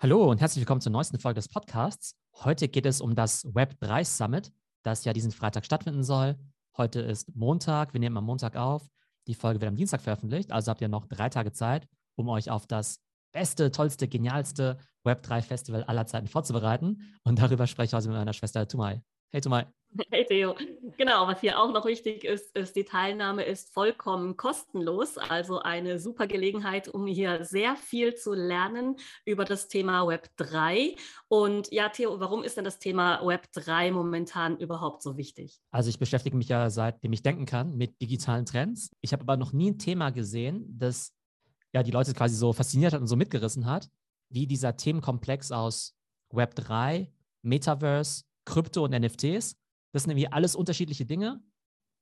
Hallo und herzlich willkommen zur neuesten Folge des Podcasts. Heute geht es um das Web3 Summit, das ja diesen Freitag stattfinden soll. Heute ist Montag, wir nehmen am Montag auf. Die Folge wird am Dienstag veröffentlicht, also habt ihr noch drei Tage Zeit, um euch auf das beste, tollste, genialste Web3-Festival aller Zeiten vorzubereiten. Und darüber spreche ich heute mit meiner Schwester Tumai. Hey Tumai. Hey Theo. Genau, was hier auch noch wichtig ist, ist, die Teilnahme ist vollkommen kostenlos. Also eine super Gelegenheit, um hier sehr viel zu lernen über das Thema Web 3. Und ja, Theo, warum ist denn das Thema Web 3 momentan überhaupt so wichtig? Also ich beschäftige mich ja seitdem ich denken kann mit digitalen Trends. Ich habe aber noch nie ein Thema gesehen, das ja die Leute quasi so fasziniert hat und so mitgerissen hat, wie dieser Themenkomplex aus Web 3, Metaverse, Krypto und NFTs das sind irgendwie alles unterschiedliche Dinge.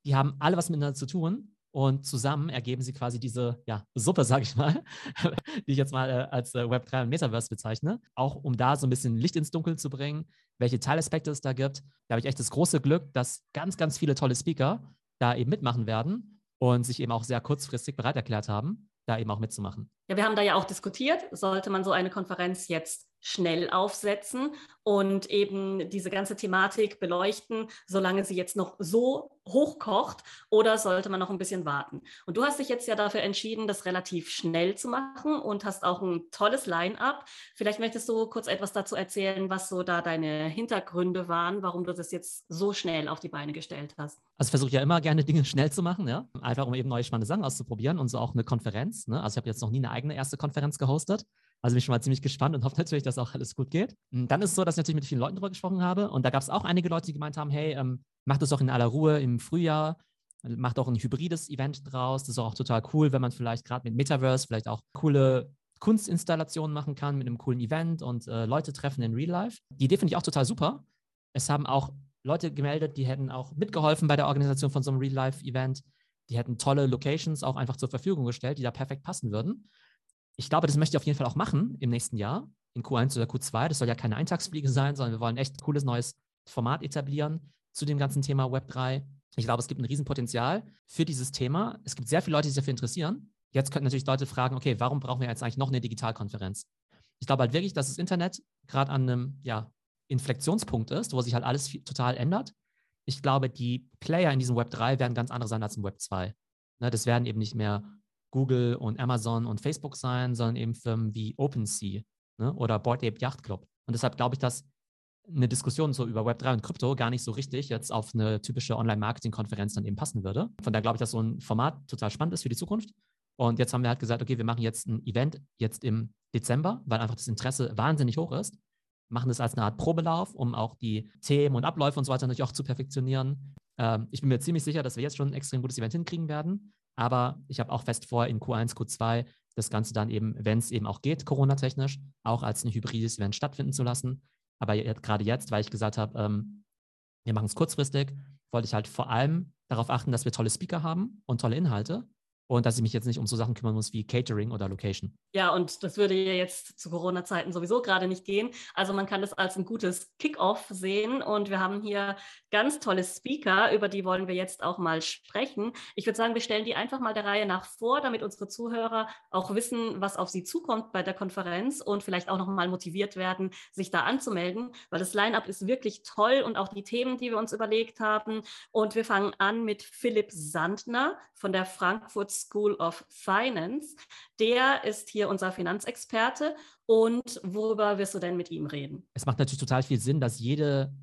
Die haben alle was miteinander zu tun. Und zusammen ergeben sie quasi diese ja, Suppe, sage ich mal, die ich jetzt mal äh, als äh, Web3 und Metaverse bezeichne. Auch um da so ein bisschen Licht ins Dunkel zu bringen, welche Teilaspekte es da gibt. Da habe ich echt das große Glück, dass ganz, ganz viele tolle Speaker da eben mitmachen werden und sich eben auch sehr kurzfristig bereit erklärt haben, da eben auch mitzumachen. Ja, wir haben da ja auch diskutiert, sollte man so eine Konferenz jetzt schnell aufsetzen und eben diese ganze Thematik beleuchten, solange sie jetzt noch so hochkocht oder sollte man noch ein bisschen warten? Und du hast dich jetzt ja dafür entschieden, das relativ schnell zu machen und hast auch ein tolles Line-up. Vielleicht möchtest du kurz etwas dazu erzählen, was so da deine Hintergründe waren, warum du das jetzt so schnell auf die Beine gestellt hast. Also ich versuche ja immer gerne Dinge schnell zu machen, ja, einfach um eben neue spannende Sachen auszuprobieren und so auch eine Konferenz. Ne? Also ich habe jetzt noch nie eine eigene erste Konferenz gehostet. Also bin ich schon mal ziemlich gespannt und hoffe natürlich, dass auch alles gut geht. Und dann ist es so, dass ich natürlich mit vielen Leuten darüber gesprochen habe. Und da gab es auch einige Leute, die gemeint haben, hey, ähm, mach das doch in aller Ruhe im Frühjahr. Mach doch ein hybrides Event draus. Das ist auch total cool, wenn man vielleicht gerade mit Metaverse vielleicht auch coole Kunstinstallationen machen kann mit einem coolen Event und äh, Leute treffen in Real Life. Die Idee finde ich auch total super. Es haben auch Leute gemeldet, die hätten auch mitgeholfen bei der Organisation von so einem Real Life Event. Die hätten tolle Locations auch einfach zur Verfügung gestellt, die da perfekt passen würden ich glaube, das möchte ich auf jeden Fall auch machen im nächsten Jahr, in Q1 oder Q2. Das soll ja keine Eintagsfliege sein, sondern wir wollen echt ein cooles neues Format etablieren zu dem ganzen Thema Web3. Ich glaube, es gibt ein Riesenpotenzial für dieses Thema. Es gibt sehr viele Leute, die sich dafür interessieren. Jetzt könnten natürlich Leute fragen, okay, warum brauchen wir jetzt eigentlich noch eine Digitalkonferenz? Ich glaube halt wirklich, dass das Internet gerade an einem ja, Inflektionspunkt ist, wo sich halt alles total ändert. Ich glaube, die Player in diesem Web 3 werden ganz andere sein als im Web 2. Ne, das werden eben nicht mehr Google und Amazon und Facebook sein, sondern eben Firmen wie OpenSea ne, oder Board Ape Yacht Club. Und deshalb glaube ich, dass eine Diskussion so über Web3 und Krypto gar nicht so richtig jetzt auf eine typische Online-Marketing-Konferenz dann eben passen würde. Von daher glaube ich, dass so ein Format total spannend ist für die Zukunft. Und jetzt haben wir halt gesagt, okay, wir machen jetzt ein Event jetzt im Dezember, weil einfach das Interesse wahnsinnig hoch ist. Machen das als eine Art Probelauf, um auch die Themen und Abläufe und so weiter natürlich auch zu perfektionieren. Ähm, ich bin mir ziemlich sicher, dass wir jetzt schon ein extrem gutes Event hinkriegen werden. Aber ich habe auch fest vor, in Q1, Q2 das Ganze dann eben, wenn es eben auch geht, Corona-technisch, auch als ein hybrides Event stattfinden zu lassen. Aber gerade jetzt, weil ich gesagt habe, ähm, wir machen es kurzfristig, wollte ich halt vor allem darauf achten, dass wir tolle Speaker haben und tolle Inhalte und dass ich mich jetzt nicht um so Sachen kümmern muss wie Catering oder Location. Ja, und das würde ja jetzt zu Corona-Zeiten sowieso gerade nicht gehen. Also man kann das als ein gutes Kick-off sehen und wir haben hier ganz tolle Speaker, über die wollen wir jetzt auch mal sprechen. Ich würde sagen, wir stellen die einfach mal der Reihe nach vor, damit unsere Zuhörer auch wissen, was auf sie zukommt bei der Konferenz und vielleicht auch noch mal motiviert werden, sich da anzumelden, weil das Line-up ist wirklich toll und auch die Themen, die wir uns überlegt haben. Und wir fangen an mit Philipp Sandner von der Frankfurt School of Finance. Der ist hier unser Finanzexperte. Und worüber wirst du denn mit ihm reden? Es macht natürlich total viel Sinn, dass jede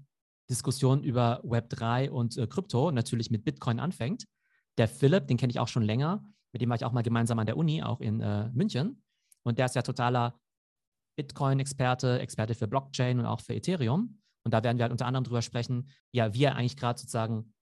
Diskussion über Web3 und äh, Krypto natürlich mit Bitcoin anfängt. Der Philipp, den kenne ich auch schon länger. Mit dem war ich auch mal gemeinsam an der Uni, auch in äh, München. Und der ist ja totaler Bitcoin-Experte, Experte für Blockchain und auch für Ethereum. Und da werden wir halt unter anderem drüber sprechen, ja, wie er eigentlich gerade sozusagen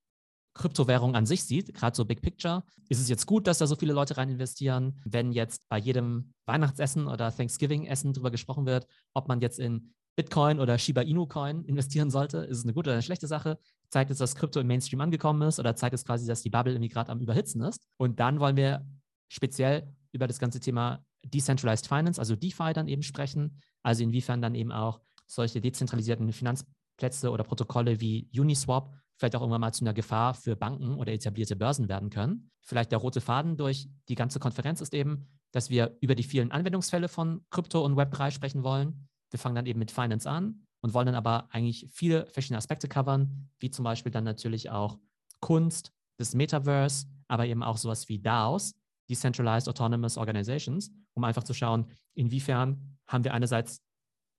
Kryptowährung an sich sieht, gerade so Big Picture, ist es jetzt gut, dass da so viele Leute rein investieren, wenn jetzt bei jedem Weihnachtsessen oder Thanksgiving-Essen darüber gesprochen wird, ob man jetzt in Bitcoin oder Shiba Inu Coin investieren sollte, ist es eine gute oder eine schlechte Sache? Zeigt es, dass Krypto im Mainstream angekommen ist oder zeigt es quasi, dass die Bubble irgendwie gerade am Überhitzen ist? Und dann wollen wir speziell über das ganze Thema Decentralized Finance, also DeFi dann eben sprechen, also inwiefern dann eben auch solche dezentralisierten Finanzplätze oder Protokolle wie Uniswap vielleicht auch irgendwann mal zu einer Gefahr für Banken oder etablierte Börsen werden können. Vielleicht der rote Faden durch die ganze Konferenz ist eben, dass wir über die vielen Anwendungsfälle von Krypto und Web3 sprechen wollen, Wir fangen dann eben mit Finance an und wollen dann aber eigentlich viele verschiedene Aspekte covern, wie zum Beispiel dann natürlich auch Kunst, das Metaverse, aber eben auch sowas wie DAOs, Decentralized Autonomous Organizations, um einfach zu schauen, inwiefern haben wir einerseits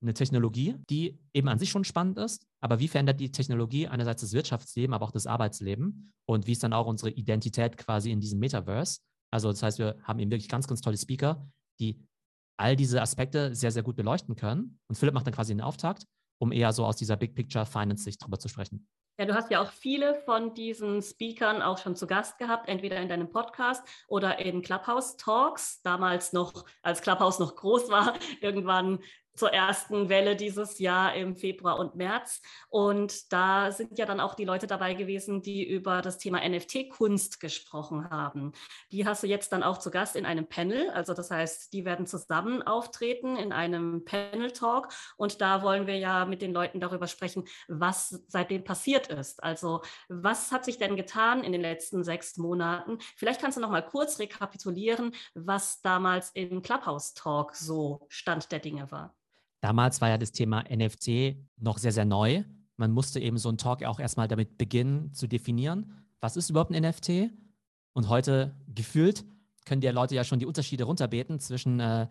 eine Technologie, die eben an sich schon spannend ist, aber wie verändert die Technologie einerseits das Wirtschaftsleben, aber auch das Arbeitsleben und wie ist dann auch unsere Identität quasi in diesem Metaverse? Also das heißt, wir haben eben wirklich ganz, ganz tolle Speaker, die all diese Aspekte sehr, sehr gut beleuchten können. Und Philipp macht dann quasi den Auftakt, um eher so aus dieser Big Picture Finance-Sicht drüber zu sprechen. Ja, du hast ja auch viele von diesen Speakern auch schon zu Gast gehabt, entweder in deinem Podcast oder in Clubhouse Talks, damals noch, als Clubhouse noch groß war, irgendwann zur ersten Welle dieses Jahr im Februar und März. Und da sind ja dann auch die Leute dabei gewesen, die über das Thema NFT-Kunst gesprochen haben. Die hast du jetzt dann auch zu Gast in einem Panel. Also das heißt, die werden zusammen auftreten in einem Panel-Talk. Und da wollen wir ja mit den Leuten darüber sprechen, was seitdem passiert ist. Also was hat sich denn getan in den letzten sechs Monaten? Vielleicht kannst du noch mal kurz rekapitulieren, was damals im Clubhouse Talk so Stand der Dinge war. Damals war ja das Thema NFT noch sehr, sehr neu. Man musste eben so einen Talk auch erstmal damit beginnen zu definieren, was ist überhaupt ein NFT? Und heute gefühlt können die Leute ja schon die Unterschiede runterbeten zwischen äh,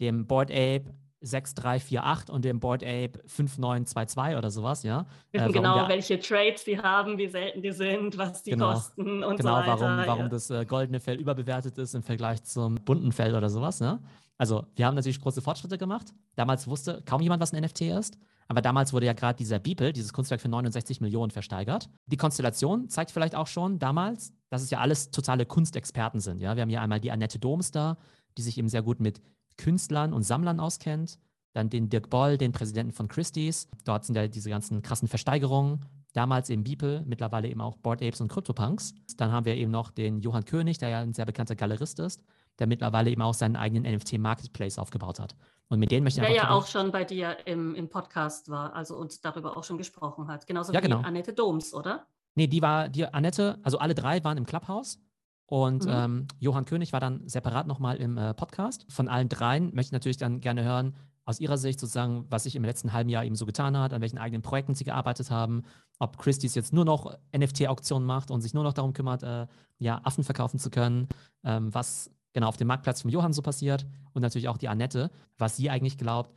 dem Board Ape 6348 und dem Board Ape 5922 oder sowas, ja. Wissen äh, genau, der, welche Trades die haben, wie selten die sind, was die genau, kosten und genau, so weiter. Genau, warum, warum das äh, goldene Fell überbewertet ist im Vergleich zum bunten Fell oder sowas, ne? Also, wir haben natürlich große Fortschritte gemacht. Damals wusste kaum jemand, was ein NFT ist. Aber damals wurde ja gerade dieser Beeple, dieses Kunstwerk für 69 Millionen versteigert. Die Konstellation zeigt vielleicht auch schon damals, dass es ja alles totale Kunstexperten sind. Ja? Wir haben hier einmal die Annette Doms da, die sich eben sehr gut mit Künstlern und Sammlern auskennt. Dann den Dirk Boll, den Präsidenten von Christie's. Dort sind ja diese ganzen krassen Versteigerungen. Damals eben Beeple, mittlerweile eben auch Board Apes und CryptoPunks. Dann haben wir eben noch den Johann König, der ja ein sehr bekannter Galerist ist der mittlerweile eben auch seinen eigenen NFT-Marketplace aufgebaut hat. Und mit denen möchte ich Der ja auch schon bei dir im, im Podcast war, also uns darüber auch schon gesprochen hat. Genauso ja, wie genau. Annette Doms, oder? Nee, die war, die Annette, also alle drei waren im Clubhouse. Und mhm. ähm, Johann König war dann separat nochmal im äh, Podcast. Von allen dreien möchte ich natürlich dann gerne hören, aus ihrer Sicht sozusagen, was sich im letzten halben Jahr eben so getan hat, an welchen eigenen Projekten sie gearbeitet haben, ob Christie's jetzt nur noch NFT-Auktionen macht und sich nur noch darum kümmert, äh, ja, Affen verkaufen zu können, ähm, was genau auf dem Marktplatz von Johann so passiert und natürlich auch die Annette, was sie eigentlich glaubt,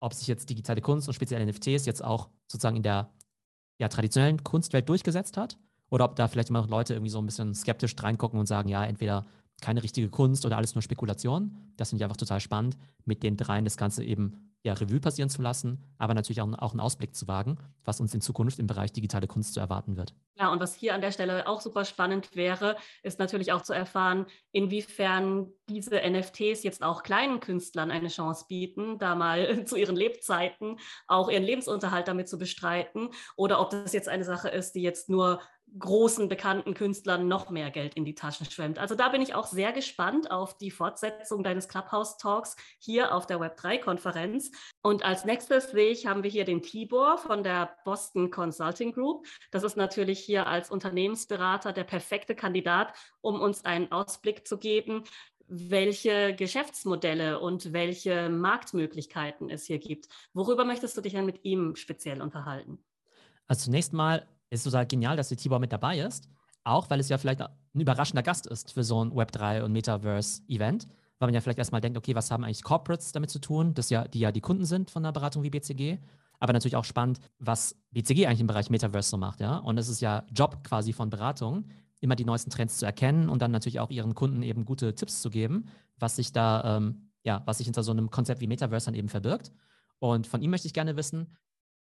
ob sich jetzt digitale Kunst und speziell NFTs jetzt auch sozusagen in der ja, traditionellen Kunstwelt durchgesetzt hat oder ob da vielleicht immer noch Leute irgendwie so ein bisschen skeptisch reingucken und sagen, ja, entweder keine richtige Kunst oder alles nur Spekulation. Das finde ich einfach total spannend, mit den dreien das Ganze eben ja, Revue passieren zu lassen, aber natürlich auch, auch einen Ausblick zu wagen, was uns in Zukunft im Bereich digitale Kunst zu erwarten wird. Ja, und was hier an der Stelle auch super spannend wäre, ist natürlich auch zu erfahren, inwiefern diese NFTs jetzt auch kleinen Künstlern eine Chance bieten, da mal zu ihren Lebzeiten auch ihren Lebensunterhalt damit zu bestreiten oder ob das jetzt eine Sache ist, die jetzt nur großen bekannten Künstlern noch mehr Geld in die Taschen schwemmt. Also da bin ich auch sehr gespannt auf die Fortsetzung deines Clubhouse Talks hier auf der Web3-Konferenz. Und als nächstes sehe ich, haben wir hier den Tibor von der Boston Consulting Group. Das ist natürlich hier als Unternehmensberater der perfekte Kandidat, um uns einen Ausblick zu geben, welche Geschäftsmodelle und welche Marktmöglichkeiten es hier gibt. Worüber möchtest du dich denn mit ihm speziell unterhalten? Also zunächst mal ist total genial, dass der Tibor mit dabei ist. Auch weil es ja vielleicht ein überraschender Gast ist für so ein Web3 und Metaverse-Event. Weil man ja vielleicht erstmal denkt, okay, was haben eigentlich Corporates damit zu tun, das ja, die ja die Kunden sind von einer Beratung wie BCG. Aber natürlich auch spannend, was BCG eigentlich im Bereich Metaverse so macht, ja. Und es ist ja Job quasi von Beratung, immer die neuesten Trends zu erkennen und dann natürlich auch ihren Kunden eben gute Tipps zu geben, was sich da, ähm, ja, was sich hinter so einem Konzept wie Metaverse dann eben verbirgt. Und von ihm möchte ich gerne wissen,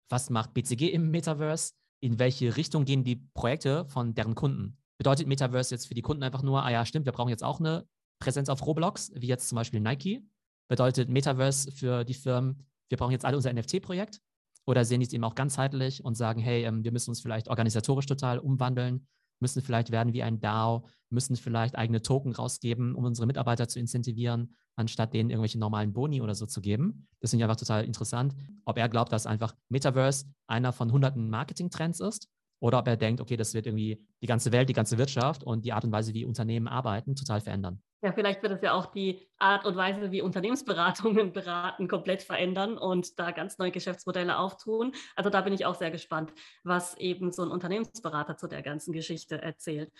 was macht BCG im Metaverse? In welche Richtung gehen die Projekte von deren Kunden. Bedeutet Metaverse jetzt für die Kunden einfach nur, ah ja, stimmt, wir brauchen jetzt auch eine Präsenz auf Roblox, wie jetzt zum Beispiel Nike? Bedeutet Metaverse für die Firmen, wir brauchen jetzt alle unser NFT-Projekt? Oder sehen die es eben auch ganzheitlich und sagen, hey, ähm, wir müssen uns vielleicht organisatorisch total umwandeln, müssen vielleicht werden wie ein DAO, müssen vielleicht eigene Token rausgeben, um unsere Mitarbeiter zu incentivieren, anstatt denen irgendwelche normalen Boni oder so zu geben. Das finde ich einfach total interessant, ob er glaubt, dass einfach Metaverse einer von hunderten Marketing-Trends ist oder ob er denkt, okay, das wird irgendwie die ganze Welt, die ganze Wirtschaft und die Art und Weise, wie Unternehmen arbeiten, total verändern. Ja, vielleicht wird es ja auch die Art und Weise, wie Unternehmensberatungen beraten, komplett verändern und da ganz neue Geschäftsmodelle auftun. Also da bin ich auch sehr gespannt, was eben so ein Unternehmensberater zu der ganzen Geschichte erzählt.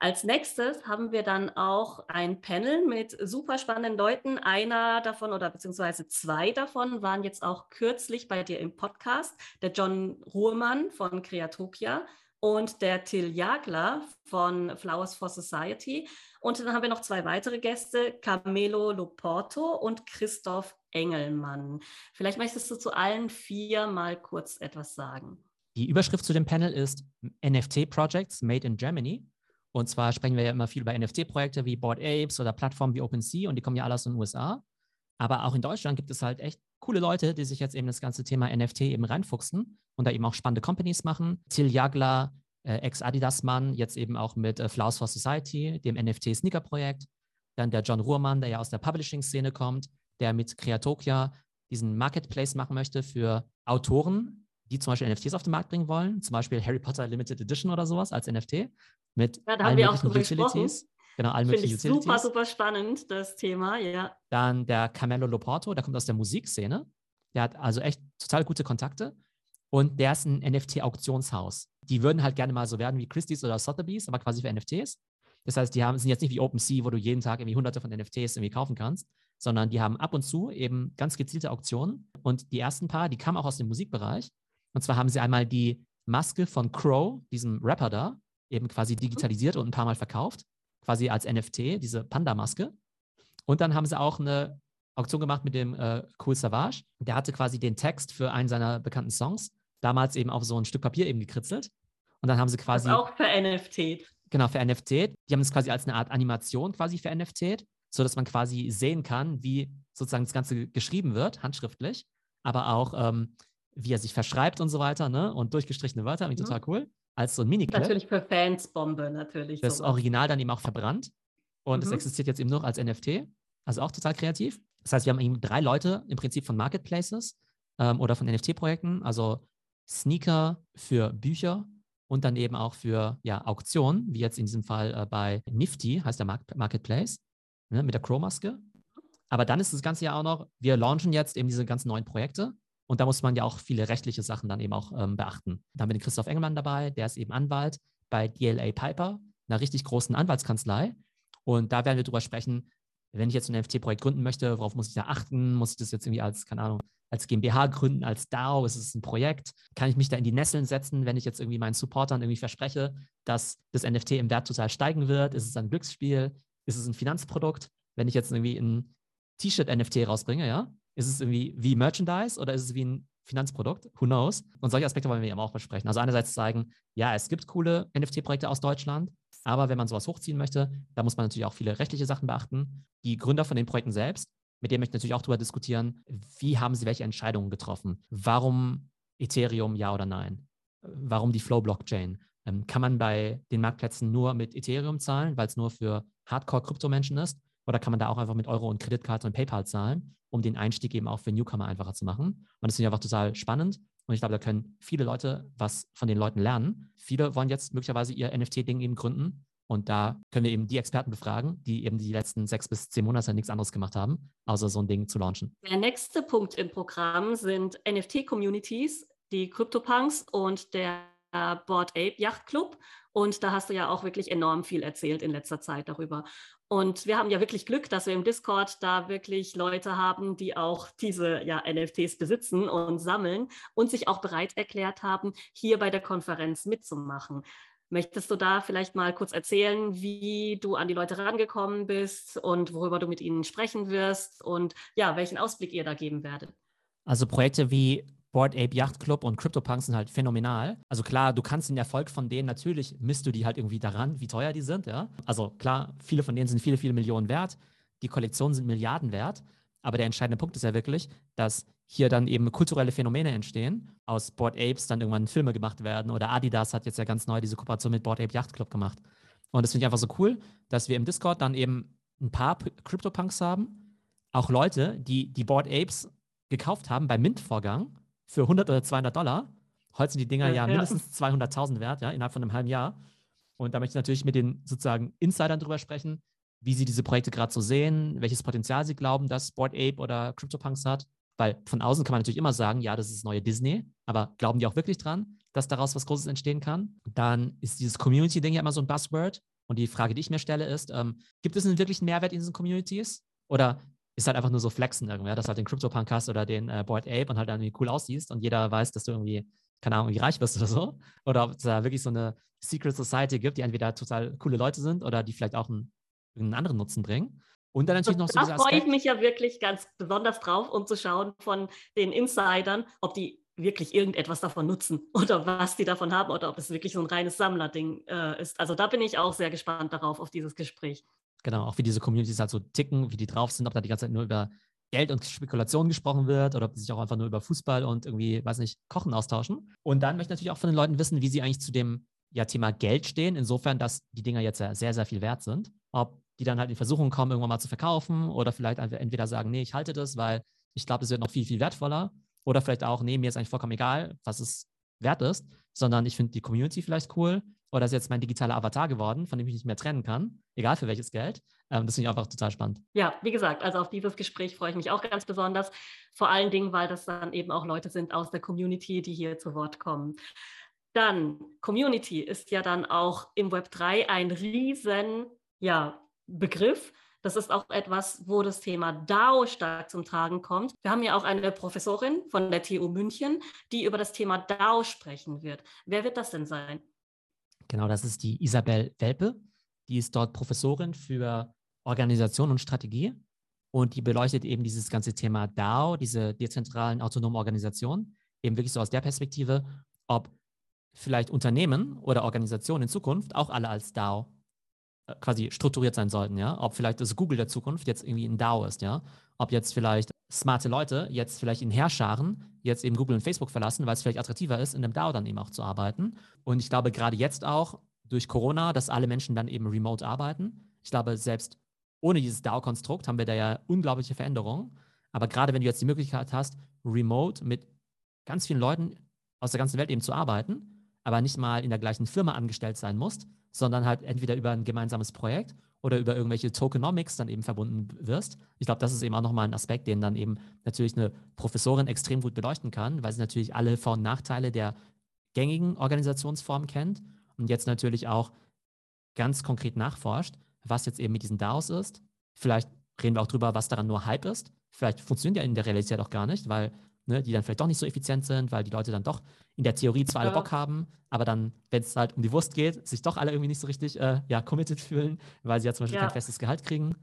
Als nächstes haben wir dann auch ein Panel mit super spannenden Leuten. Einer davon oder beziehungsweise zwei davon waren jetzt auch kürzlich bei dir im Podcast. Der John Ruhrmann von Creatopia und der Till Jagler von Flowers for Society. Und dann haben wir noch zwei weitere Gäste, Camelo Loporto und Christoph Engelmann. Vielleicht möchtest du zu allen vier mal kurz etwas sagen. Die Überschrift zu dem Panel ist NFT Projects Made in Germany. Und zwar sprechen wir ja immer viel über NFT-Projekte wie Board Apes oder Plattformen wie OpenSea und die kommen ja alle aus den USA. Aber auch in Deutschland gibt es halt echt coole Leute, die sich jetzt eben das ganze Thema NFT eben reinfuchsen und da eben auch spannende Companies machen. Till Jagler, äh, Ex-Adidas-Mann, jetzt eben auch mit äh, Flowers for Society, dem NFT-Sneaker-Projekt. Dann der John Ruhrmann, der ja aus der Publishing-Szene kommt, der mit Creatokia diesen Marketplace machen möchte für Autoren, die zum Beispiel NFTs auf den Markt bringen wollen, zum Beispiel Harry Potter Limited Edition oder sowas als NFT mit ja, da allen möglichen Utilities. Genau, allen möglichen ich Utilities. Super, super spannend, das Thema, ja. Dann der Camelo Loporto, der kommt aus der Musikszene. Der hat also echt total gute Kontakte. Und der ist ein NFT-Auktionshaus. Die würden halt gerne mal so werden wie Christie's oder Sotheby's, aber quasi für NFTs. Das heißt, die haben, sind jetzt nicht wie OpenSea, wo du jeden Tag irgendwie hunderte von NFTs irgendwie kaufen kannst, sondern die haben ab und zu eben ganz gezielte Auktionen. Und die ersten paar, die kamen auch aus dem Musikbereich. Und zwar haben sie einmal die Maske von Crow, diesem Rapper da, eben quasi digitalisiert und ein paar Mal verkauft, quasi als NFT, diese Panda-Maske. Und dann haben sie auch eine Auktion gemacht mit dem äh, Cool Savage. Der hatte quasi den Text für einen seiner bekannten Songs damals eben auf so ein Stück Papier eben gekritzelt. Und dann haben sie quasi. Das auch für NFT. Genau, für NFT. Die haben es quasi als eine Art Animation quasi für NFT, sodass man quasi sehen kann, wie sozusagen das Ganze geschrieben wird, handschriftlich, aber auch ähm, wie er sich verschreibt und so weiter, ne? Und durchgestrichene Wörter, mhm. total cool. Als so ein mini Natürlich für Fans Bombe, natürlich. Das sowas. Original dann eben auch verbrannt. Und es mhm. existiert jetzt eben noch als NFT. Also auch total kreativ. Das heißt, wir haben eben drei Leute im Prinzip von Marketplaces ähm, oder von NFT-Projekten, also Sneaker für Bücher und dann eben auch für ja, Auktionen, wie jetzt in diesem Fall äh, bei Nifty, heißt der Mark Marketplace, ne, mit der Crow-Maske. Aber dann ist das Ganze ja auch noch, wir launchen jetzt eben diese ganzen neuen Projekte und da muss man ja auch viele rechtliche Sachen dann eben auch ähm, beachten. Da haben wir den Christoph Engelmann dabei, der ist eben Anwalt bei DLA Piper, einer richtig großen Anwaltskanzlei. Und da werden wir drüber sprechen, wenn ich jetzt ein NFT-Projekt gründen möchte, worauf muss ich da achten? Muss ich das jetzt irgendwie als, keine Ahnung, als GmbH gründen, als DAO? Ist es ein Projekt? Kann ich mich da in die Nesseln setzen, wenn ich jetzt irgendwie meinen Supportern irgendwie verspreche, dass das NFT im Wert total steigen wird? Ist es ein Glücksspiel? Ist es ein Finanzprodukt? Wenn ich jetzt irgendwie ein T-Shirt-NFT rausbringe, ja? Ist es irgendwie wie Merchandise oder ist es wie ein Finanzprodukt? Who knows? Und solche Aspekte wollen wir eben auch besprechen. Also einerseits zeigen, ja, es gibt coole NFT-Projekte aus Deutschland, aber wenn man sowas hochziehen möchte, da muss man natürlich auch viele rechtliche Sachen beachten. Die Gründer von den Projekten selbst, mit denen möchte ich natürlich auch darüber diskutieren, wie haben sie welche Entscheidungen getroffen? Warum Ethereum ja oder nein? Warum die Flow-Blockchain? Ähm, kann man bei den Marktplätzen nur mit Ethereum zahlen, weil es nur für Hardcore-Kryptomenschen ist? Oder kann man da auch einfach mit Euro und Kreditkarte und PayPal zahlen, um den Einstieg eben auch für Newcomer einfacher zu machen? Und das finde ich einfach total spannend. Und ich glaube, da können viele Leute was von den Leuten lernen. Viele wollen jetzt möglicherweise ihr NFT-Ding eben gründen. Und da können wir eben die Experten befragen, die eben die letzten sechs bis zehn Monate nichts anderes gemacht haben, außer so ein Ding zu launchen. Der nächste Punkt im Programm sind NFT-Communities, die CryptoPunks und der Board Ape Yacht Club. Und da hast du ja auch wirklich enorm viel erzählt in letzter Zeit darüber. Und wir haben ja wirklich Glück, dass wir im Discord da wirklich Leute haben, die auch diese ja, NFTs besitzen und sammeln und sich auch bereit erklärt haben, hier bei der Konferenz mitzumachen. Möchtest du da vielleicht mal kurz erzählen, wie du an die Leute rangekommen bist und worüber du mit ihnen sprechen wirst und ja, welchen Ausblick ihr da geben werdet? Also Projekte wie Board Ape Yacht Club und CryptoPunks sind halt phänomenal. Also klar, du kannst den Erfolg von denen natürlich misst du die halt irgendwie daran, wie teuer die sind, ja. Also klar, viele von denen sind viele, viele Millionen wert. Die Kollektionen sind Milliarden wert. Aber der entscheidende Punkt ist ja wirklich, dass hier dann eben kulturelle Phänomene entstehen. Aus Board Apes dann irgendwann Filme gemacht werden oder Adidas hat jetzt ja ganz neu diese Kooperation mit Board Ape Yacht Club gemacht. Und das finde ich einfach so cool, dass wir im Discord dann eben ein paar CryptoPunks haben. Auch Leute, die die Board Apes gekauft haben beim Mint-Vorgang für 100 oder 200 Dollar. Heute sind die Dinger ja, ja mindestens 200.000 wert, ja, innerhalb von einem halben Jahr. Und da möchte ich natürlich mit den sozusagen Insidern drüber sprechen, wie sie diese Projekte gerade so sehen, welches Potenzial sie glauben, dass Board Ape oder CryptoPunks hat. Weil von außen kann man natürlich immer sagen, ja, das ist das neue Disney, aber glauben die auch wirklich dran, dass daraus was Großes entstehen kann? Dann ist dieses Community-Ding ja immer so ein Buzzword. Und die Frage, die ich mir stelle, ist, ähm, gibt es einen wirklichen Mehrwert in diesen Communities? Oder ist halt einfach nur so flexen irgendwie, dass du halt den CryptoPunk hast oder den äh, Board Ape und halt irgendwie cool aussiehst und jeder weiß, dass du irgendwie, keine Ahnung, irgendwie reich bist oder so. Oder ob es da wirklich so eine Secret Society gibt, die entweder total coole Leute sind oder die vielleicht auch einen, einen anderen Nutzen bringen. Und dann natürlich noch so Da freue ich mich ja wirklich ganz besonders drauf, um zu schauen von den Insidern, ob die wirklich irgendetwas davon nutzen oder was die davon haben oder ob es wirklich so ein reines Sammlerding äh, ist. Also da bin ich auch sehr gespannt darauf, auf dieses Gespräch. Genau, auch wie diese Communities halt so ticken, wie die drauf sind, ob da die ganze Zeit nur über Geld und Spekulation gesprochen wird oder ob die sich auch einfach nur über Fußball und irgendwie, weiß nicht, Kochen austauschen. Und dann möchte ich natürlich auch von den Leuten wissen, wie sie eigentlich zu dem ja, Thema Geld stehen, insofern, dass die Dinger jetzt ja sehr, sehr viel wert sind. Ob die dann halt in Versuchung kommen, irgendwann mal zu verkaufen oder vielleicht entweder sagen, nee, ich halte das, weil ich glaube, es wird noch viel, viel wertvoller. Oder vielleicht auch, nee, mir ist eigentlich vollkommen egal, was es wert ist, sondern ich finde die Community vielleicht cool oder ist jetzt mein digitaler Avatar geworden, von dem ich nicht mehr trennen kann, egal für welches Geld. Ähm, das finde ich einfach total spannend. Ja, wie gesagt, also auf dieses Gespräch freue ich mich auch ganz besonders. Vor allen Dingen, weil das dann eben auch Leute sind aus der Community, die hier zu Wort kommen. Dann, Community ist ja dann auch im Web 3 ein riesen ja, Begriff. Das ist auch etwas, wo das Thema DAO stark zum Tragen kommt. Wir haben ja auch eine Professorin von der TU München, die über das Thema DAO sprechen wird. Wer wird das denn sein? Genau, das ist die Isabel Welpe. Die ist dort Professorin für Organisation und Strategie und die beleuchtet eben dieses ganze Thema DAO, diese dezentralen autonomen Organisationen, eben wirklich so aus der Perspektive, ob vielleicht Unternehmen oder Organisationen in Zukunft auch alle als DAO quasi strukturiert sein sollten, ja. Ob vielleicht das Google der Zukunft jetzt irgendwie ein DAO ist, ja. Ob jetzt vielleicht smarte Leute jetzt vielleicht in Herrscharen jetzt eben Google und Facebook verlassen, weil es vielleicht attraktiver ist, in einem DAO dann eben auch zu arbeiten. Und ich glaube gerade jetzt auch durch Corona, dass alle Menschen dann eben remote arbeiten. Ich glaube, selbst ohne dieses DAO-Konstrukt haben wir da ja unglaubliche Veränderungen. Aber gerade wenn du jetzt die Möglichkeit hast, remote mit ganz vielen Leuten aus der ganzen Welt eben zu arbeiten, aber nicht mal in der gleichen Firma angestellt sein musst, sondern halt entweder über ein gemeinsames Projekt oder über irgendwelche Tokenomics dann eben verbunden wirst. Ich glaube, das ist eben auch nochmal ein Aspekt, den dann eben natürlich eine Professorin extrem gut beleuchten kann, weil sie natürlich alle Vor- und Nachteile der gängigen Organisationsformen kennt und jetzt natürlich auch ganz konkret nachforscht, was jetzt eben mit diesen DAOs ist. Vielleicht reden wir auch drüber, was daran nur Hype ist. Vielleicht funktioniert ja in der Realität auch gar nicht, weil ne, die dann vielleicht doch nicht so effizient sind, weil die Leute dann doch in der Theorie zwar alle Bock haben, aber dann, wenn es halt um die Wurst geht, sich doch alle irgendwie nicht so richtig äh, ja, committed fühlen, weil sie ja zum Beispiel ja. kein festes Gehalt kriegen.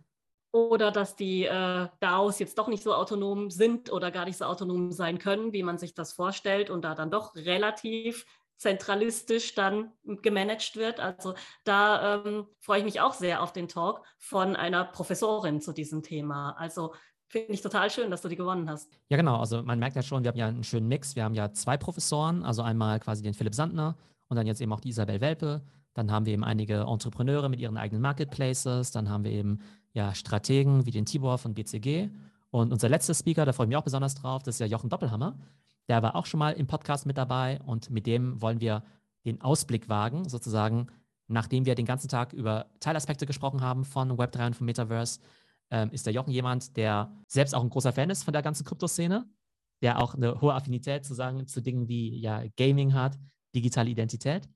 Oder dass die äh, DAOs jetzt doch nicht so autonom sind oder gar nicht so autonom sein können, wie man sich das vorstellt und da dann doch relativ zentralistisch dann gemanagt wird. Also da ähm, freue ich mich auch sehr auf den Talk von einer Professorin zu diesem Thema. Also Finde ich total schön, dass du die gewonnen hast. Ja, genau. Also man merkt ja schon, wir haben ja einen schönen Mix. Wir haben ja zwei Professoren, also einmal quasi den Philipp Sandner und dann jetzt eben auch die Isabel Welpe. Dann haben wir eben einige Entrepreneure mit ihren eigenen Marketplaces. Dann haben wir eben ja Strategen wie den Tibor von BCG. Und unser letzter Speaker, da freue ich mich auch besonders drauf, das ist ja Jochen Doppelhammer. Der war auch schon mal im Podcast mit dabei und mit dem wollen wir den Ausblick wagen, sozusagen, nachdem wir den ganzen Tag über Teilaspekte gesprochen haben von Web3 und vom Metaverse, ähm, ist der Jochen jemand, der selbst auch ein großer Fan ist von der ganzen Kryptoszene, der auch eine hohe Affinität zu sagen zu Dingen wie ja, Gaming hat, digitale Identität.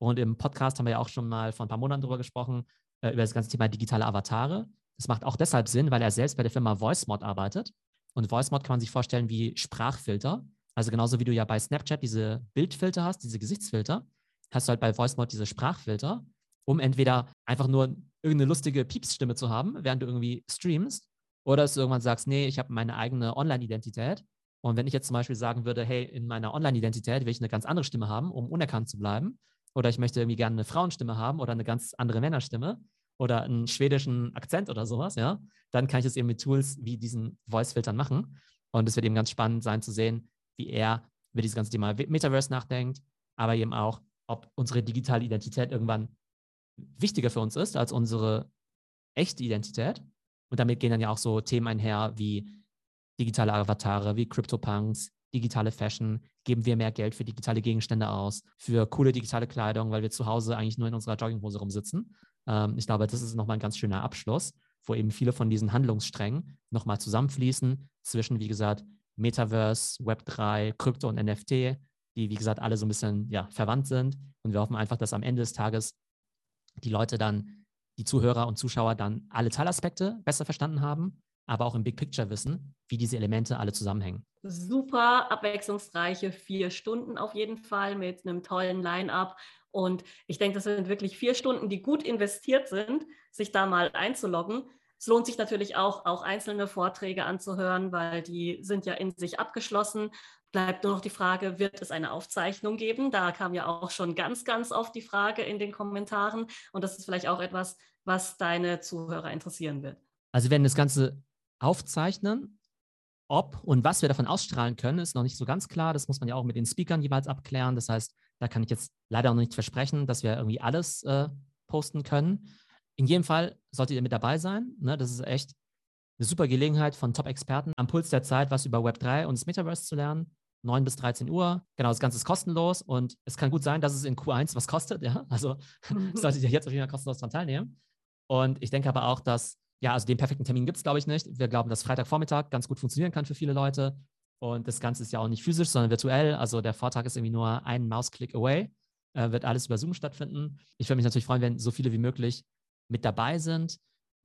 Und im Podcast haben wir ja auch schon mal vor ein paar Monaten darüber gesprochen, äh, über das ganze Thema digitale Avatare. Das macht auch deshalb Sinn, weil er selbst bei der Firma VoiceMod arbeitet. Und VoiceMod kann man sich vorstellen wie Sprachfilter. Also genauso wie du ja bei Snapchat diese Bildfilter hast, diese Gesichtsfilter, hast du halt bei VoiceMod diese Sprachfilter, um entweder einfach nur irgendeine lustige Piepsstimme zu haben, während du irgendwie streamst, oder dass du irgendwann sagst, nee, ich habe meine eigene Online-Identität. Und wenn ich jetzt zum Beispiel sagen würde, hey, in meiner Online-Identität will ich eine ganz andere Stimme haben, um unerkannt zu bleiben, oder ich möchte irgendwie gerne eine Frauenstimme haben oder eine ganz andere Männerstimme oder einen schwedischen Akzent oder sowas, ja, dann kann ich das eben mit Tools wie diesen Voice-Filtern machen. Und es wird eben ganz spannend sein zu sehen, wie er über dieses ganze Thema Metaverse nachdenkt, aber eben auch, ob unsere digitale Identität irgendwann wichtiger für uns ist als unsere echte Identität. Und damit gehen dann ja auch so Themen einher wie digitale Avatare, wie CryptoPunks, digitale Fashion. Geben wir mehr Geld für digitale Gegenstände aus, für coole digitale Kleidung, weil wir zu Hause eigentlich nur in unserer Jogginghose rumsitzen. Ähm, ich glaube, das ist nochmal ein ganz schöner Abschluss, wo eben viele von diesen Handlungssträngen nochmal zusammenfließen zwischen, wie gesagt, Metaverse, Web3, Krypto und NFT, die, wie gesagt, alle so ein bisschen ja, verwandt sind. Und wir hoffen einfach, dass am Ende des Tages die Leute dann, die Zuhörer und Zuschauer dann alle Teilaspekte besser verstanden haben, aber auch im Big Picture wissen, wie diese Elemente alle zusammenhängen. Super abwechslungsreiche vier Stunden auf jeden Fall mit einem tollen Line-up. Und ich denke, das sind wirklich vier Stunden, die gut investiert sind, sich da mal einzuloggen. Es lohnt sich natürlich auch, auch einzelne Vorträge anzuhören, weil die sind ja in sich abgeschlossen. Bleibt nur noch die Frage, wird es eine Aufzeichnung geben? Da kam ja auch schon ganz, ganz oft die Frage in den Kommentaren. Und das ist vielleicht auch etwas, was deine Zuhörer interessieren wird. Also wir werden das Ganze aufzeichnen. Ob und was wir davon ausstrahlen können, ist noch nicht so ganz klar. Das muss man ja auch mit den Speakern jeweils abklären. Das heißt, da kann ich jetzt leider noch nicht versprechen, dass wir irgendwie alles äh, posten können. In jedem Fall solltet ihr mit dabei sein. Ne? Das ist echt eine super Gelegenheit von Top-Experten am Puls der Zeit, was über Web3 und das Metaverse zu lernen. 9 bis 13 Uhr. Genau, das Ganze ist kostenlos und es kann gut sein, dass es in Q1 was kostet. Ja? Also solltet ihr jetzt auf jeden Fall kostenlos daran teilnehmen. Und ich denke aber auch, dass, ja, also den perfekten Termin gibt es, glaube ich, nicht. Wir glauben, dass Freitagvormittag ganz gut funktionieren kann für viele Leute. Und das Ganze ist ja auch nicht physisch, sondern virtuell. Also der Vortrag ist irgendwie nur ein Mausklick away. Äh, wird alles über Zoom stattfinden. Ich würde mich natürlich freuen, wenn so viele wie möglich mit dabei sind.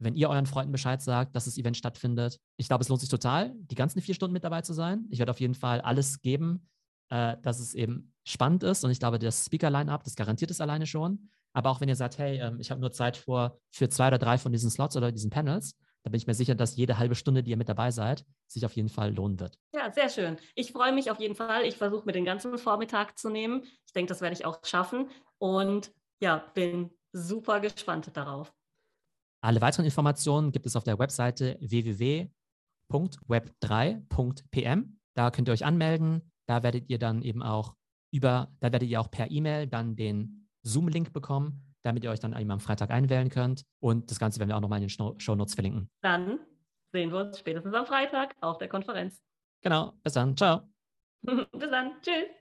Wenn ihr euren Freunden Bescheid sagt, dass das Event stattfindet. Ich glaube, es lohnt sich total, die ganzen vier Stunden mit dabei zu sein. Ich werde auf jeden Fall alles geben, äh, dass es eben spannend ist. Und ich glaube, das Speaker-Line-Up, das garantiert es alleine schon. Aber auch wenn ihr sagt, hey, ähm, ich habe nur Zeit vor, für zwei oder drei von diesen Slots oder diesen Panels, da bin ich mir sicher, dass jede halbe Stunde, die ihr mit dabei seid, sich auf jeden Fall lohnen wird. Ja, sehr schön. Ich freue mich auf jeden Fall. Ich versuche mir den ganzen Vormittag zu nehmen. Ich denke, das werde ich auch schaffen. Und ja, bin super gespannt darauf. Alle weiteren Informationen gibt es auf der Webseite www.web3.pm. Da könnt ihr euch anmelden. Da werdet ihr dann eben auch über, da werdet ihr auch per E-Mail dann den Zoom-Link bekommen, damit ihr euch dann eben am Freitag einwählen könnt. Und das Ganze werden wir auch nochmal in den Show Notes verlinken. Dann sehen wir uns spätestens am Freitag auf der Konferenz. Genau. Bis dann. Ciao. Bis dann. Tschüss.